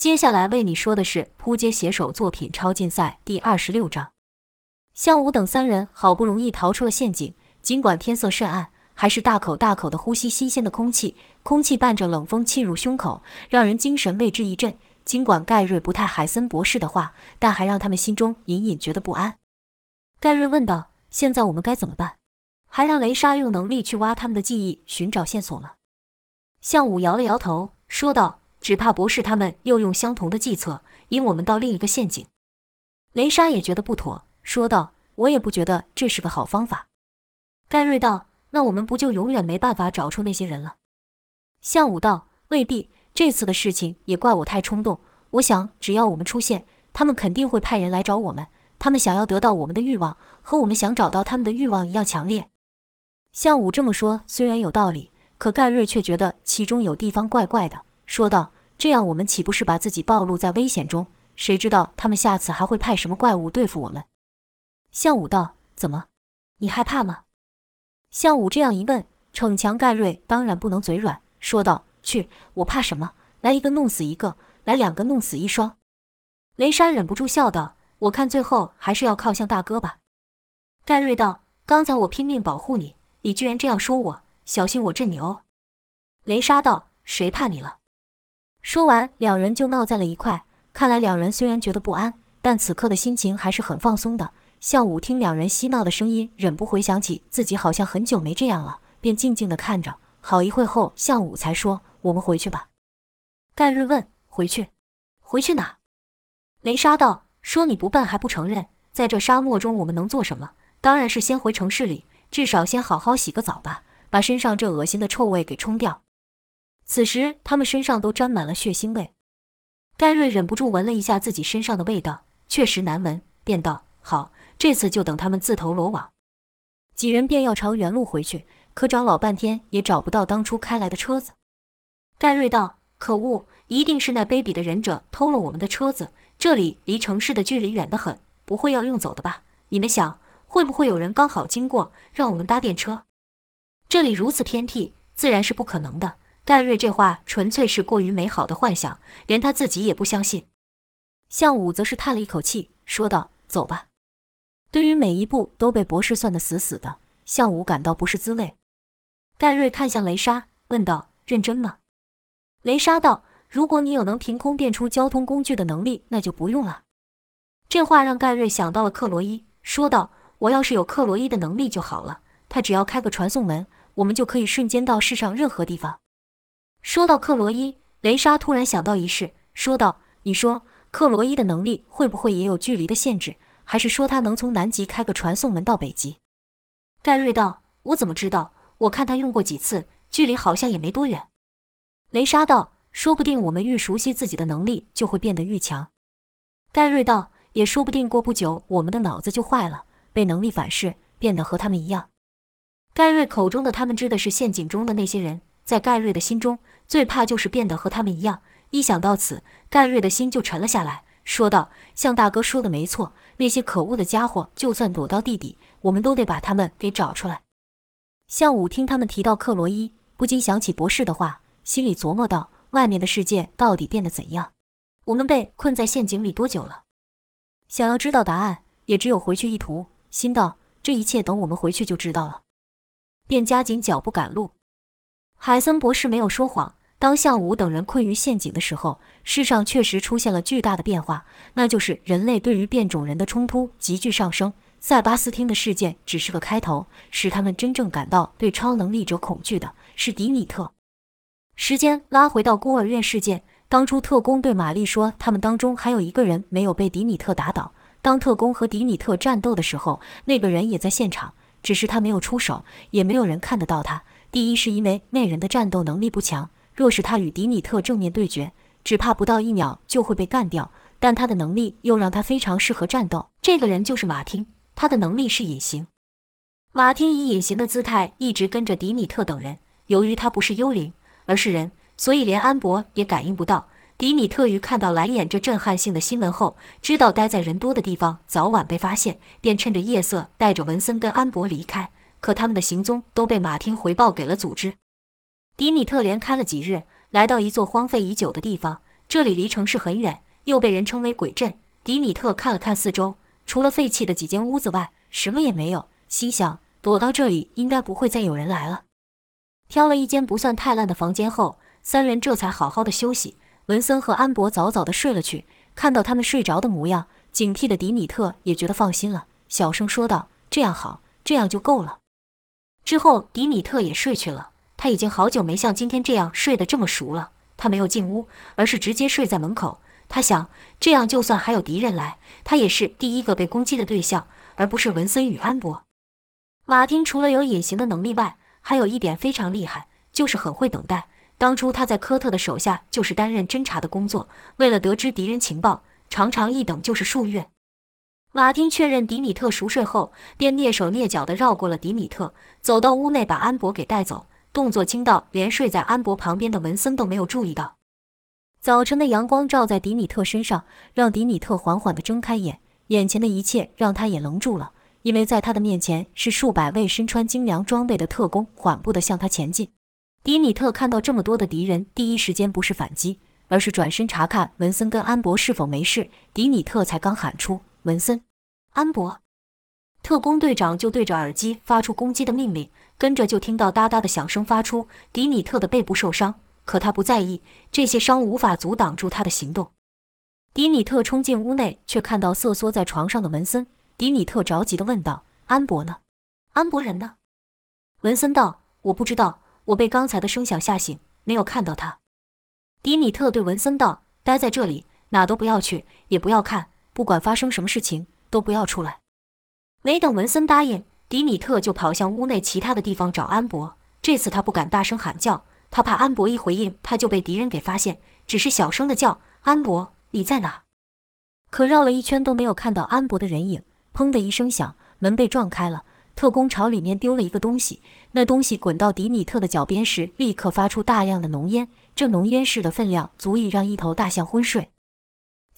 接下来为你说的是扑街写手作品超竞赛第二十六章。向武等三人好不容易逃出了陷阱，尽管天色甚暗，还是大口大口的呼吸新鲜的空气，空气伴着冷风沁入胸口，让人精神为之一振。尽管盖瑞不太海森博士的话，但还让他们心中隐隐觉得不安。盖瑞问道：“现在我们该怎么办？还让雷莎用能力去挖他们的记忆，寻找线索吗？”向武摇了摇头，说道。只怕博士他们又用相同的计策引我们到另一个陷阱。雷莎也觉得不妥，说道：“我也不觉得这是个好方法。”盖瑞道：“那我们不就永远没办法找出那些人了？”向武道：“未必，这次的事情也怪我太冲动。我想，只要我们出现，他们肯定会派人来找我们。他们想要得到我们的欲望，和我们想找到他们的欲望一样强烈。”向武这么说虽然有道理，可盖瑞却觉得其中有地方怪怪的。说道：“这样我们岂不是把自己暴露在危险中？谁知道他们下次还会派什么怪物对付我们？”向武道：“怎么，你害怕吗？”向武这样一问，逞强盖瑞当然不能嘴软，说道：“去，我怕什么？来一个弄死一个，来两个弄死一双。”雷莎忍不住笑道：“我看最后还是要靠向大哥吧。”盖瑞道：“刚才我拼命保护你，你居然这样说我，小心我震你哦。”雷莎道：“谁怕你了？”说完，两人就闹在了一块。看来两人虽然觉得不安，但此刻的心情还是很放松的。向武听两人嬉闹的声音，忍不回想起自己好像很久没这样了，便静静的看着。好一会后，向武才说：“我们回去吧。”盖瑞问：“回去？回去哪？”雷莎道：“说你不笨还不承认，在这沙漠中我们能做什么？当然是先回城市里，至少先好好洗个澡吧，把身上这恶心的臭味给冲掉。”此时，他们身上都沾满了血腥味。盖瑞忍不住闻了一下自己身上的味道，确实难闻，便道：“好，这次就等他们自投罗网。”几人便要朝原路回去，可找老半天也找不到当初开来的车子。盖瑞道：“可恶，一定是那卑鄙的忍者偷了我们的车子。这里离城市的距离远得很，不会要用走的吧？你们想，会不会有人刚好经过，让我们搭电车？这里如此偏僻，自然是不可能的。”盖瑞这话纯粹是过于美好的幻想，连他自己也不相信。向武则是叹了一口气，说道：“走吧。”对于每一步都被博士算得死死的，向武感到不是滋味。盖瑞看向雷莎，问道：“认真吗？”雷莎道：“如果你有能凭空变出交通工具的能力，那就不用了。”这话让盖瑞想到了克罗伊，说道：“我要是有克罗伊的能力就好了，他只要开个传送门，我们就可以瞬间到世上任何地方。”说到克罗伊，雷莎突然想到一事，说道：“你说克罗伊的能力会不会也有距离的限制？还是说他能从南极开个传送门到北极？”盖瑞道：“我怎么知道？我看他用过几次，距离好像也没多远。”雷莎道：“说不定我们愈熟悉自己的能力，就会变得愈强。”盖瑞道：“也说不定过不久，我们的脑子就坏了，被能力反噬，变得和他们一样。”盖瑞口中的他们指的是陷阱中的那些人。在盖瑞的心中，最怕就是变得和他们一样。一想到此，盖瑞的心就沉了下来，说道：“向大哥说的没错，那些可恶的家伙，就算躲到地底，我们都得把他们给找出来。”向武听他们提到克罗伊，不禁想起博士的话，心里琢磨道：“外面的世界到底变得怎样？我们被困在陷阱里多久了？想要知道答案，也只有回去一途。”心道：“这一切等我们回去就知道了。”便加紧脚步赶路。海森博士没有说谎。当向武等人困于陷阱的时候，世上确实出现了巨大的变化，那就是人类对于变种人的冲突急剧上升。塞巴斯汀的事件只是个开头，使他们真正感到对超能力者恐惧的是迪米特。时间拉回到孤儿院事件，当初特工对玛丽说，他们当中还有一个人没有被迪米特打倒。当特工和迪米特战斗的时候，那个人也在现场，只是他没有出手，也没有人看得到他。第一是因为那人的战斗能力不强，若是他与迪米特正面对决，只怕不到一秒就会被干掉。但他的能力又让他非常适合战斗。这个人就是马丁，他的能力是隐形。马丁以隐形的姿态一直跟着迪米特等人。由于他不是幽灵，而是人，所以连安博也感应不到。迪米特于看到蓝眼这震撼性的新闻后，知道待在人多的地方早晚被发现，便趁着夜色带着文森跟安博离开。可他们的行踪都被马汀回报给了组织。迪米特连开了几日，来到一座荒废已久的地方，这里离城市很远，又被人称为鬼镇。迪米特看了看四周，除了废弃的几间屋子外，什么也没有。心想，躲到这里应该不会再有人来了。挑了一间不算太烂的房间后，三人这才好好的休息。文森和安博早早的睡了去。看到他们睡着的模样，警惕的迪米特也觉得放心了，小声说道：“这样好，这样就够了。”之后，迪米特也睡去了。他已经好久没像今天这样睡得这么熟了。他没有进屋，而是直接睡在门口。他想，这样就算还有敌人来，他也是第一个被攻击的对象，而不是文森与安博。马丁除了有隐形的能力外，还有一点非常厉害，就是很会等待。当初他在科特的手下就是担任侦查的工作，为了得知敌人情报，常常一等就是数月。马丁确认迪米特熟睡后，便蹑手蹑脚地绕过了迪米特，走到屋内把安博给带走，动作轻到连睡在安博旁边的文森都没有注意到。早晨的阳光照在迪米特身上，让迪米特缓缓地睁开眼，眼前的一切让他也愣住了，因为在他的面前是数百位身穿精良装备的特工缓步地向他前进。迪米特看到这么多的敌人，第一时间不是反击，而是转身查看文森跟安博是否没事。迪米特才刚喊出“文森，安博”，特工队长就对着耳机发出攻击的命令，跟着就听到哒哒的响声发出。迪米特的背部受伤，可他不在意，这些伤无法阻挡住他的行动。迪米特冲进屋内，却看到瑟缩在床上的文森。迪米特着急地问道：“安博呢？安博人呢？”文森道：“我不知道。”我被刚才的声响吓醒，没有看到他。迪米特对文森道：“待在这里，哪都不要去，也不要看，不管发生什么事情，都不要出来。”没等文森答应，迪米特就跑向屋内其他的地方找安博。这次他不敢大声喊叫，他怕安博一回应，他就被敌人给发现，只是小声的叫：“安博，你在哪？”可绕了一圈都没有看到安博的人影。砰的一声响，门被撞开了。特工朝里面丢了一个东西，那东西滚到迪米特的脚边时，立刻发出大量的浓烟。这浓烟势的分量足以让一头大象昏睡。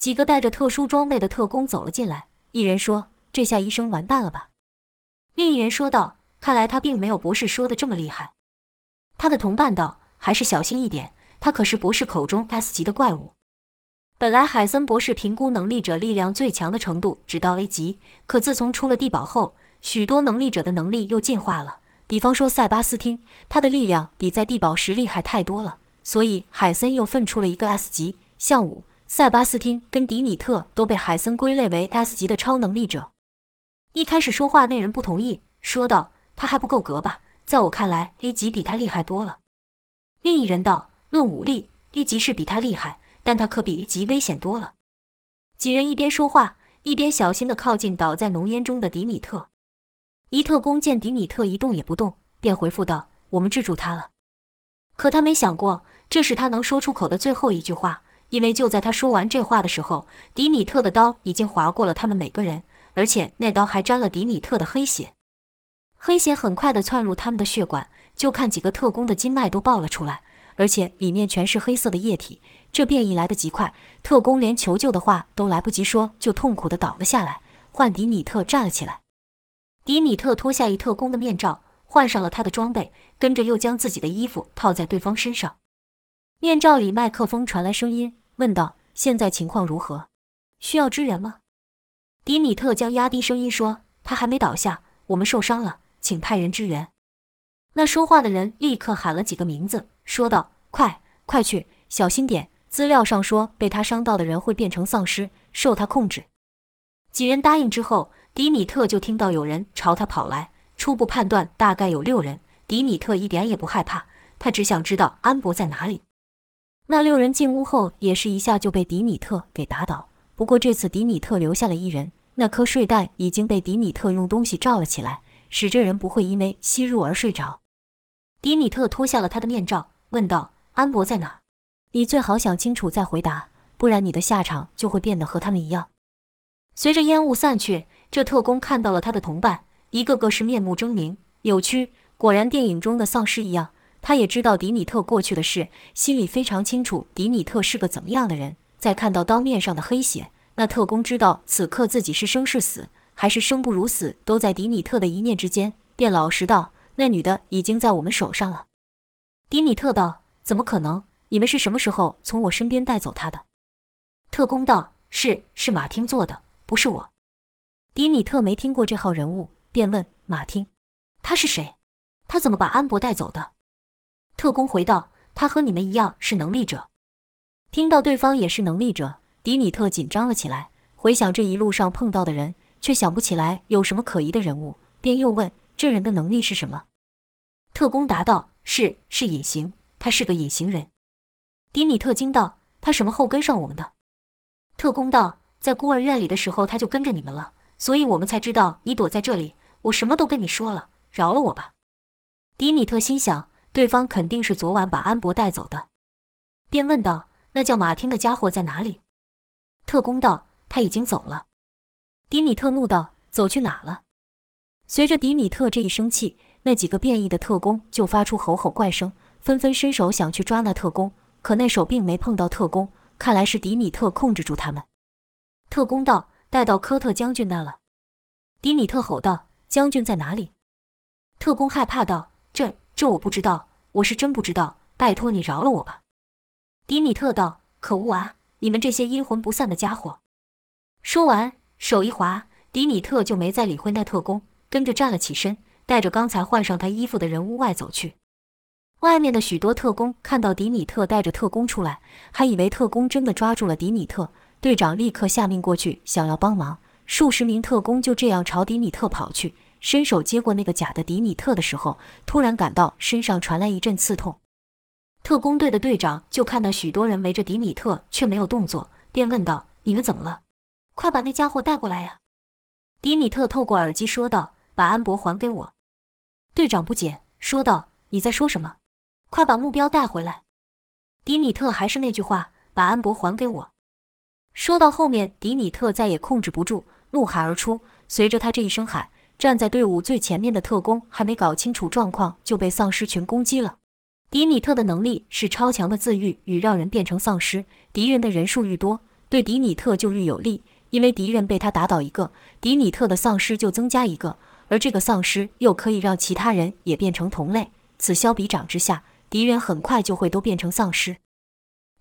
几个带着特殊装备的特工走了进来，一人说：“这下医生完蛋了吧？”另一人说道：“看来他并没有博士说的这么厉害。”他的同伴道：“还是小心一点，他可是博士口中 S 级的怪物。本来海森博士评估能力者力量最强的程度只到 A 级，可自从出了地堡后。”许多能力者的能力又进化了，比方说塞巴斯汀，他的力量比在地堡时厉害太多了。所以海森又分出了一个 S 级。像武、塞巴斯汀跟迪米特都被海森归类为 S 级的超能力者。一开始说话那人不同意，说道：“他还不够格吧？在我看来，A 级比他厉害多了。”另一人道：“论武力，A 级是比他厉害，但他可比 A 级危险多了。”几人一边说话，一边小心地靠近倒在浓烟中的迪米特。一特工见迪米特一动也不动，便回复道：“我们制住他了。”可他没想过，这是他能说出口的最后一句话，因为就在他说完这话的时候，迪米特的刀已经划过了他们每个人，而且那刀还沾了迪米特的黑血。黑血很快地窜入他们的血管，就看几个特工的经脉都爆了出来，而且里面全是黑色的液体。这变异来得极快，特工连求救的话都来不及说，就痛苦地倒了下来，换迪米特站了起来。迪米特脱下一特工的面罩，换上了他的装备，跟着又将自己的衣服套在对方身上。面罩里麦克风传来声音，问道：“现在情况如何？需要支援吗？”迪米特将压低声音说：“他还没倒下，我们受伤了，请派人支援。”那说话的人立刻喊了几个名字，说道：“快，快去，小心点！资料上说被他伤到的人会变成丧尸，受他控制。”几人答应之后。迪米特就听到有人朝他跑来，初步判断大概有六人。迪米特一点也不害怕，他只想知道安博在哪里。那六人进屋后，也是一下就被迪米特给打倒。不过这次迪米特留下了一人，那颗睡袋已经被迪米特用东西罩了起来，使这人不会因为吸入而睡着。迪米特脱下了他的面罩，问道：“安博在哪？你最好想清楚再回答，不然你的下场就会变得和他们一样。”随着烟雾散去。这特工看到了他的同伴，一个个是面目狰狞、扭曲，果然电影中的丧尸一样。他也知道迪米特过去的事，心里非常清楚迪米特是个怎么样的人。在看到刀面上的黑血，那特工知道此刻自己是生是死，还是生不如死，都在迪米特的一念之间，便老实道：“那女的已经在我们手上了。”迪米特道：“怎么可能？你们是什么时候从我身边带走他的？特工道：“是，是马丁做的，不是我。”迪米特没听过这号人物，便问马丁：“他是谁？他怎么把安博带走的？”特工回道：“他和你们一样是能力者。”听到对方也是能力者，迪米特紧张了起来。回想这一路上碰到的人，却想不起来有什么可疑的人物，便又问：“这人的能力是什么？”特工答道：“是，是隐形，他是个隐形人。”迪米特惊道：“他什么后跟上我们的？”特工道：“在孤儿院里的时候，他就跟着你们了。”所以我们才知道你躲在这里，我什么都跟你说了，饶了我吧。迪米特心想，对方肯定是昨晚把安博带走的，便问道：“那叫马汀的家伙在哪里？”特工道：“他已经走了。”迪米特怒道：“走去哪了？”随着迪米特这一生气，那几个变异的特工就发出吼吼怪声，纷纷伸手想去抓那特工，可那手并没碰到特工，看来是迪米特控制住他们。特工道。带到科特将军那了，迪米特吼道：“将军在哪里？”特工害怕道：“这这我不知道，我是真不知道，拜托你饶了我吧。”迪米特道：“可恶啊！你们这些阴魂不散的家伙！”说完，手一滑，迪米特就没再理会那特工，跟着站了起身，带着刚才换上他衣服的人屋外走去。外面的许多特工看到迪米特带着特工出来，还以为特工真的抓住了迪米特。队长立刻下命过去，想要帮忙。数十名特工就这样朝迪米特跑去，伸手接过那个假的迪米特的时候，突然感到身上传来一阵刺痛。特工队的队长就看到许多人围着迪米特，却没有动作，便问道：“你们怎么了？快把那家伙带过来呀！”迪米特透过耳机说道：“把安博还给我。”队长不解，说道：“你在说什么？快把目标带回来！”迪米特还是那句话：“把安博还给我。”说到后面，迪米特再也控制不住，怒喊而出。随着他这一声喊，站在队伍最前面的特工还没搞清楚状况，就被丧尸群攻击了。迪米特的能力是超强的自愈与让人变成丧尸，敌人的人数愈多，对迪米特就愈有利。因为敌人被他打倒一个，迪米特的丧尸就增加一个，而这个丧尸又可以让其他人也变成同类。此消彼长之下，敌人很快就会都变成丧尸。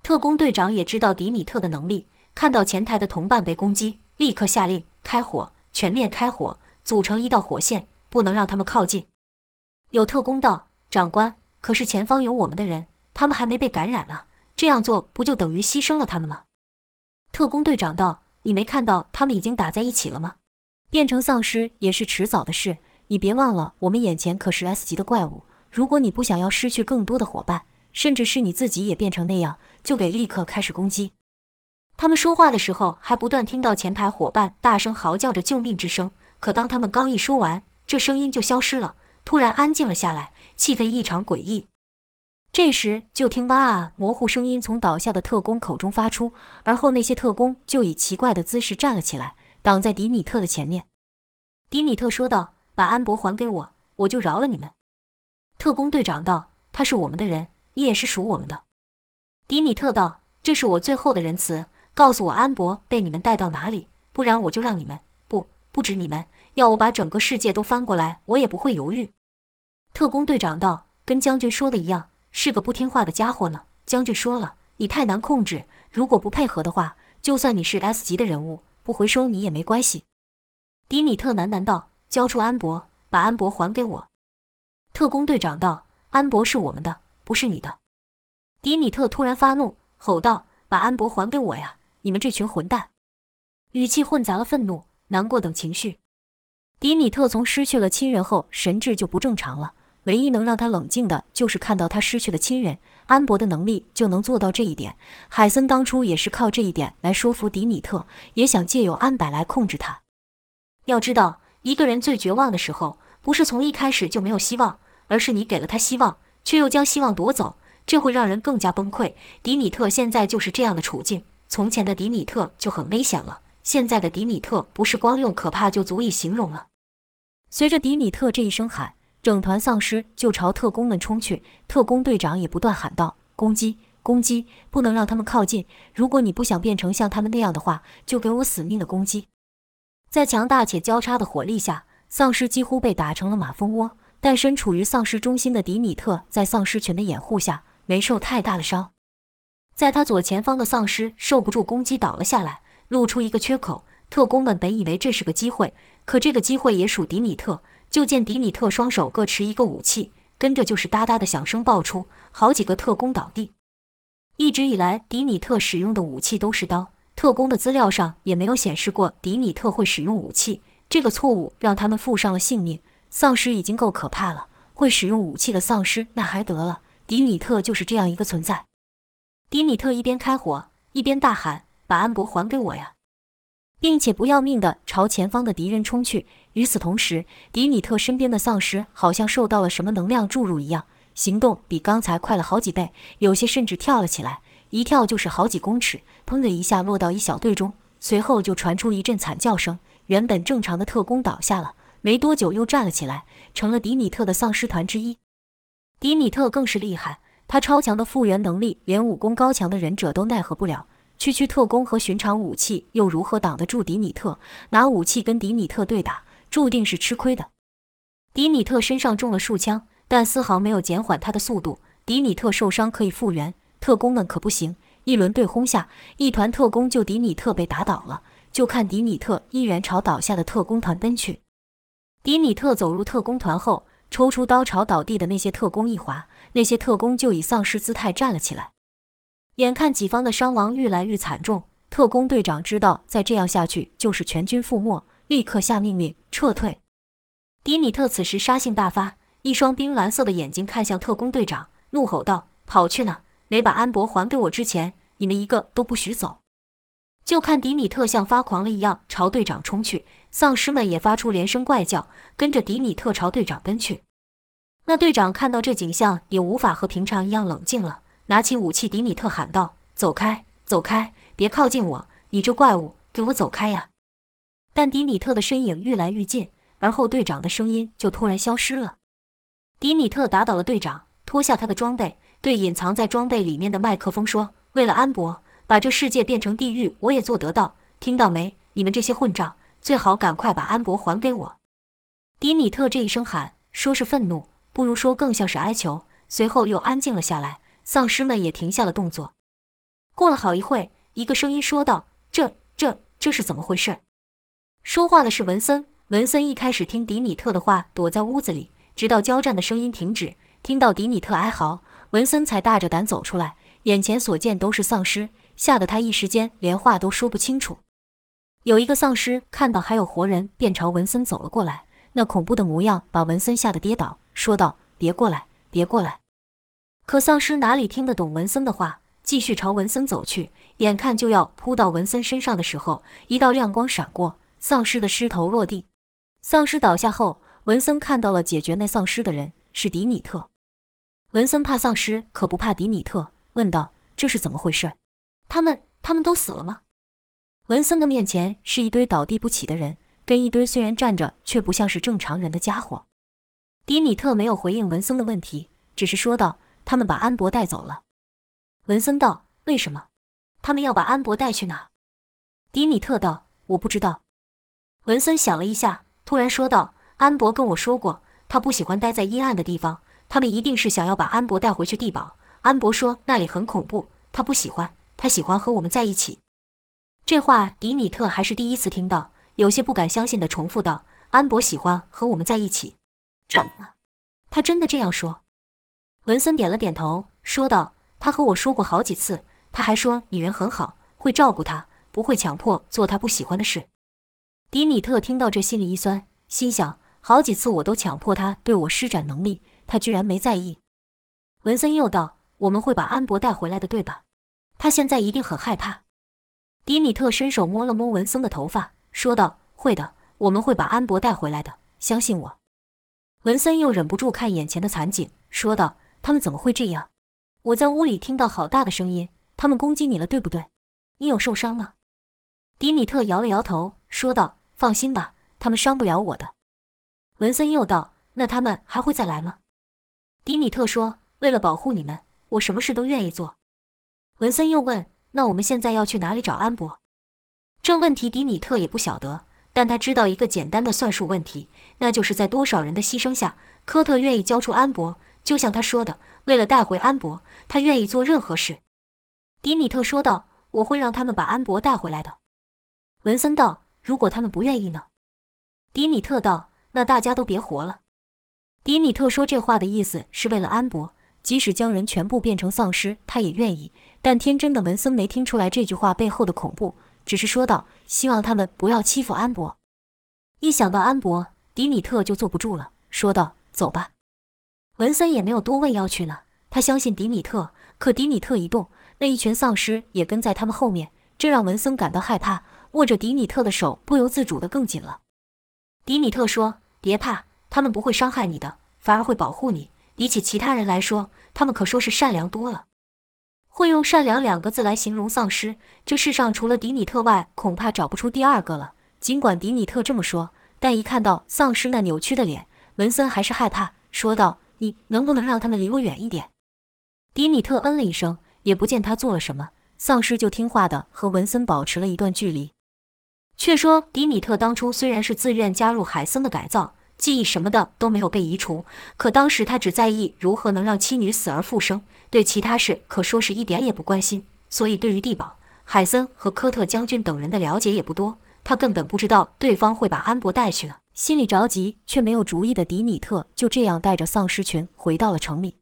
特工队长也知道迪米特的能力。看到前台的同伴被攻击，立刻下令开火，全面开火，组成一道火线，不能让他们靠近。有特工道：“长官，可是前方有我们的人，他们还没被感染呢，这样做不就等于牺牲了他们吗？”特工队长道：“你没看到他们已经打在一起了吗？变成丧尸也是迟早的事，你别忘了，我们眼前可是 S 级的怪物。如果你不想要失去更多的伙伴，甚至是你自己也变成那样，就得立刻开始攻击。”他们说话的时候，还不断听到前排伙伴大声嚎叫着救命之声。可当他们刚一说完，这声音就消失了，突然安静了下来，气氛异常诡异。这时，就听“哇啊”模糊声音从倒下的特工口中发出，而后那些特工就以奇怪的姿势站了起来，挡在迪米特的前面。迪米特说道：“把安博还给我，我就饶了你们。”特工队长道：“他是我们的人，你也是属我们的。”迪米特道：“这是我最后的仁慈。”告诉我安博被你们带到哪里，不然我就让你们不不止你们，要我把整个世界都翻过来，我也不会犹豫。特工队长道：“跟将军说的一样，是个不听话的家伙呢。”将军说了：“你太难控制，如果不配合的话，就算你是 S 级的人物，不回收你也没关系。”迪米特喃喃道：“交出安博，把安博还给我。”特工队长道：“安博是我们的，不是你的。”迪米特突然发怒，吼道：“把安博还给我呀！”你们这群混蛋！语气混杂了愤怒、难过等情绪。迪米特从失去了亲人后，神智就不正常了。唯一能让他冷静的，就是看到他失去了亲人。安博的能力就能做到这一点。海森当初也是靠这一点来说服迪米特，也想借由安柏来控制他。要知道，一个人最绝望的时候，不是从一开始就没有希望，而是你给了他希望，却又将希望夺走，这会让人更加崩溃。迪米特现在就是这样的处境。从前的迪米特就很危险了，现在的迪米特不是光用可怕就足以形容了。随着迪米特这一声喊，整团丧尸就朝特工们冲去。特工队长也不断喊道：“攻击，攻击，不能让他们靠近！如果你不想变成像他们那样的话，就给我死命的攻击！”在强大且交叉的火力下，丧尸几乎被打成了马蜂窝。但身处于丧尸中心的迪米特，在丧尸群的掩护下，没受太大的伤。在他左前方的丧尸受不住攻击倒了下来，露出一个缺口。特工们本以为这是个机会，可这个机会也属迪米特。就见迪米特双手各持一个武器，跟着就是哒哒的响声爆出，好几个特工倒地。一直以来，迪米特使用的武器都是刀，特工的资料上也没有显示过迪米特会使用武器。这个错误让他们负上了性命。丧尸已经够可怕了，会使用武器的丧尸那还得了？迪米特就是这样一个存在。迪米特一边开火，一边大喊：“把安博还给我呀！”并且不要命地朝前方的敌人冲去。与此同时，迪米特身边的丧尸好像受到了什么能量注入一样，行动比刚才快了好几倍，有些甚至跳了起来，一跳就是好几公尺，砰的一下落到一小队中。随后就传出一阵惨叫声，原本正常的特工倒下了，没多久又站了起来，成了迪米特的丧尸团之一。迪米特更是厉害，他超强的复原能力，连武功高强的忍者都奈何不了。区区特工和寻常武器又如何挡得住迪米特？拿武器跟迪米特对打，注定是吃亏的。迪米特身上中了数枪，但丝毫没有减缓他的速度。迪米特受伤可以复原，特工们可不行。一轮对轰下，一团特工就迪米特被打倒了。就看迪米特依然朝倒下的特工团奔去。迪米特走入特工团后，抽出刀朝倒地的那些特工一划，那些特工就以丧尸姿态站了起来。眼看己方的伤亡愈来愈惨重，特工队长知道再这样下去就是全军覆没，立刻下命令撤退。迪米特此时杀性大发，一双冰蓝色的眼睛看向特工队长，怒吼道：“跑去哪？没把安博还给我之前，你们一个都不许走！”就看迪米特像发狂了一样朝队长冲去，丧尸们也发出连声怪叫，跟着迪米特朝队长奔去。那队长看到这景象，也无法和平常一样冷静了。拿起武器，迪米特喊道：“走开，走开，别靠近我！你这怪物，给我走开呀！”但迪米特的身影愈来愈近，而后队长的声音就突然消失了。迪米特打倒了队长，脱下他的装备，对隐藏在装备里面的麦克风说：“为了安博，把这世界变成地狱，我也做得到。听到没？你们这些混账，最好赶快把安博还给我！”迪米特这一声喊，说是愤怒，不如说更像是哀求。随后又安静了下来。丧尸们也停下了动作。过了好一会，一个声音说道：“这、这、这是怎么回事？”说话的是文森。文森一开始听迪米特的话，躲在屋子里，直到交战的声音停止，听到迪米特哀嚎，文森才大着胆走出来。眼前所见都是丧尸，吓得他一时间连话都说不清楚。有一个丧尸看到还有活人，便朝文森走了过来，那恐怖的模样把文森吓得跌倒，说道：“别过来，别过来。”可丧尸哪里听得懂文森的话，继续朝文森走去。眼看就要扑到文森身上的时候，一道亮光闪过，丧尸的尸头落地。丧尸倒下后，文森看到了解决那丧尸的人是迪米特。文森怕丧尸，可不怕迪米特，问道：“这是怎么回事？他们他们都死了吗？”文森的面前是一堆倒地不起的人，跟一堆虽然站着却不像是正常人的家伙。迪米特没有回应文森的问题，只是说道。他们把安博带走了，文森道：“为什么？他们要把安博带去哪？”迪米特道：“我不知道。”文森想了一下，突然说道：“安博跟我说过，他不喜欢待在阴暗的地方，他们一定是想要把安博带回去地堡。安博说那里很恐怖，他不喜欢，他喜欢和我们在一起。”这话迪米特还是第一次听到，有些不敢相信的重复道：“安博喜欢和我们在一起？怎么？他真的这样说？”文森点了点头，说道：“他和我说过好几次，他还说你人很好，会照顾他，不会强迫做他不喜欢的事。”迪米特听到这，心里一酸，心想：好几次我都强迫他对我施展能力，他居然没在意。文森又道：“我们会把安博带回来的，对吧？他现在一定很害怕。”迪米特伸手摸了摸文森的头发，说道：“会的，我们会把安博带回来的，相信我。”文森又忍不住看眼前的惨景，说道。他们怎么会这样？我在屋里听到好大的声音，他们攻击你了，对不对？你有受伤吗？迪米特摇了摇头，说道：“放心吧，他们伤不了我的。”文森又道：“那他们还会再来吗？”迪米特说：“为了保护你们，我什么事都愿意做。”文森又问：“那我们现在要去哪里找安博？”这问题迪米特也不晓得，但他知道一个简单的算术问题，那就是在多少人的牺牲下，科特愿意交出安博。就像他说的，为了带回安博，他愿意做任何事。迪米特说道：“我会让他们把安博带回来的。”文森道：“如果他们不愿意呢？”迪米特道：“那大家都别活了。”迪米特说这话的意思是为了安博，即使将人全部变成丧尸，他也愿意。但天真的文森没听出来这句话背后的恐怖，只是说道：“希望他们不要欺负安博。”一想到安博，迪米特就坐不住了，说道：“走吧。”文森也没有多问要去哪，他相信迪米特。可迪米特一动，那一群丧尸也跟在他们后面，这让文森感到害怕，握着迪米特的手不由自主的更紧了。迪米特说：“别怕，他们不会伤害你的，反而会保护你。比起其他人来说，他们可说是善良多了。”会用“善良”两个字来形容丧尸，这世上除了迪米特外，恐怕找不出第二个了。尽管迪米特这么说，但一看到丧尸那扭曲的脸，文森还是害怕，说道：“你能不能让他们离我远一点？”迪米特嗯了一声，也不见他做了什么，丧尸就听话的和文森保持了一段距离。却说迪米特当初虽然是自愿加入海森的改造，记忆什么的都没有被移除，可当时他只在意如何能让妻女死而复生，对其他事可说是一点也不关心，所以对于地堡、海森和科特将军等人的了解也不多。他根本不知道对方会把安博带去了，心里着急却没有主意的迪米特就这样带着丧尸群回到了城里。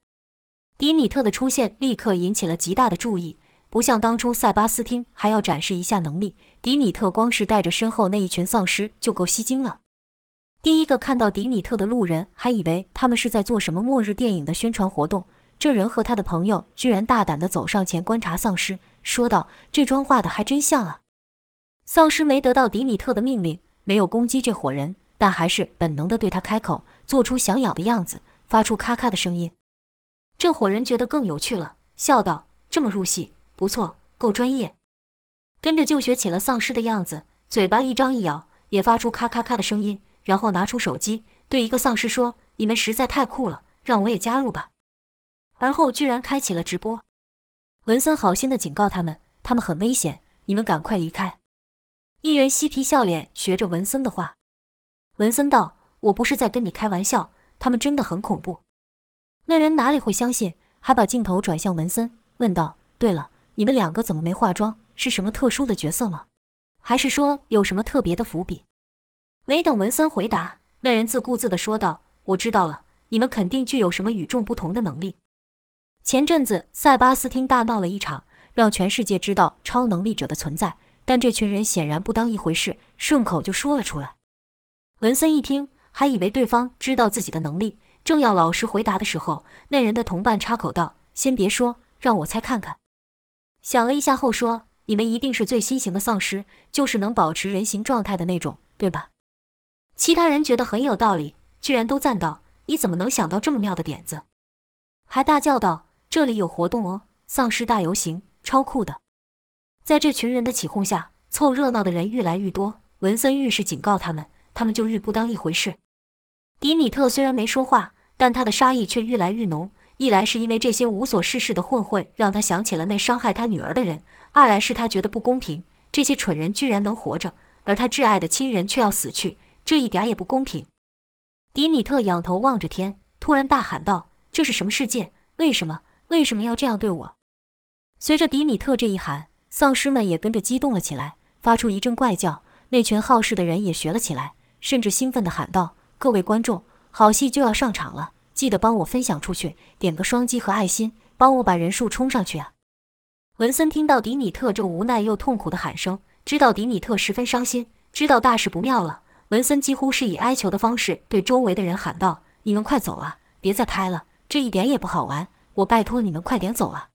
迪米特的出现立刻引起了极大的注意，不像当初塞巴斯汀还要展示一下能力，迪米特光是带着身后那一群丧尸就够吸睛了。第一个看到迪米特的路人还以为他们是在做什么末日电影的宣传活动，这人和他的朋友居然大胆地走上前观察丧尸，说道：“这妆化的还真像啊。”丧尸没得到迪米特的命令，没有攻击这伙人，但还是本能的对他开口，做出想咬的样子，发出咔咔的声音。这伙人觉得更有趣了，笑道：“这么入戏，不错，够专业。”跟着就学起了丧尸的样子，嘴巴一张一咬，也发出咔咔咔的声音，然后拿出手机，对一个丧尸说：“你们实在太酷了，让我也加入吧。”而后居然开启了直播。文森好心的警告他们：“他们很危险，你们赶快离开。”一人嬉皮笑脸，学着文森的话。文森道：“我不是在跟你开玩笑，他们真的很恐怖。”那人哪里会相信，还把镜头转向文森，问道：“对了，你们两个怎么没化妆？是什么特殊的角色吗？还是说有什么特别的伏笔？”没等文森回答，那人自顾自地说道：“我知道了，你们肯定具有什么与众不同的能力。前阵子塞巴斯汀大闹了一场，让全世界知道超能力者的存在。”但这群人显然不当一回事，顺口就说了出来。文森一听，还以为对方知道自己的能力，正要老实回答的时候，那人的同伴插口道：“先别说，让我猜看看。”想了一下后说：“你们一定是最新型的丧尸，就是能保持人形状态的那种，对吧？”其他人觉得很有道理，居然都赞道：“你怎么能想到这么妙的点子？”还大叫道：“这里有活动哦，丧尸大游行，超酷的！”在这群人的起哄下，凑热闹的人越来越多。文森愈是警告他们，他们就愈不当一回事。迪米特虽然没说话，但他的杀意却愈来愈浓。一来是因为这些无所事事的混混让他想起了那伤害他女儿的人；二来是他觉得不公平，这些蠢人居然能活着，而他挚爱的亲人却要死去，这一点也不公平。迪米特仰头望着天，突然大喊道：“这是什么世界？为什么？为什么要这样对我？”随着迪米特这一喊。丧尸们也跟着激动了起来，发出一阵怪叫。那群好事的人也学了起来，甚至兴奋地喊道：“各位观众，好戏就要上场了，记得帮我分享出去，点个双击和爱心，帮我把人数冲上去啊！”文森听到迪米特这无奈又痛苦的喊声，知道迪米特十分伤心，知道大事不妙了。文森几乎是以哀求的方式对周围的人喊道：“你们快走啊，别再拍了，这一点也不好玩，我拜托你们快点走啊！”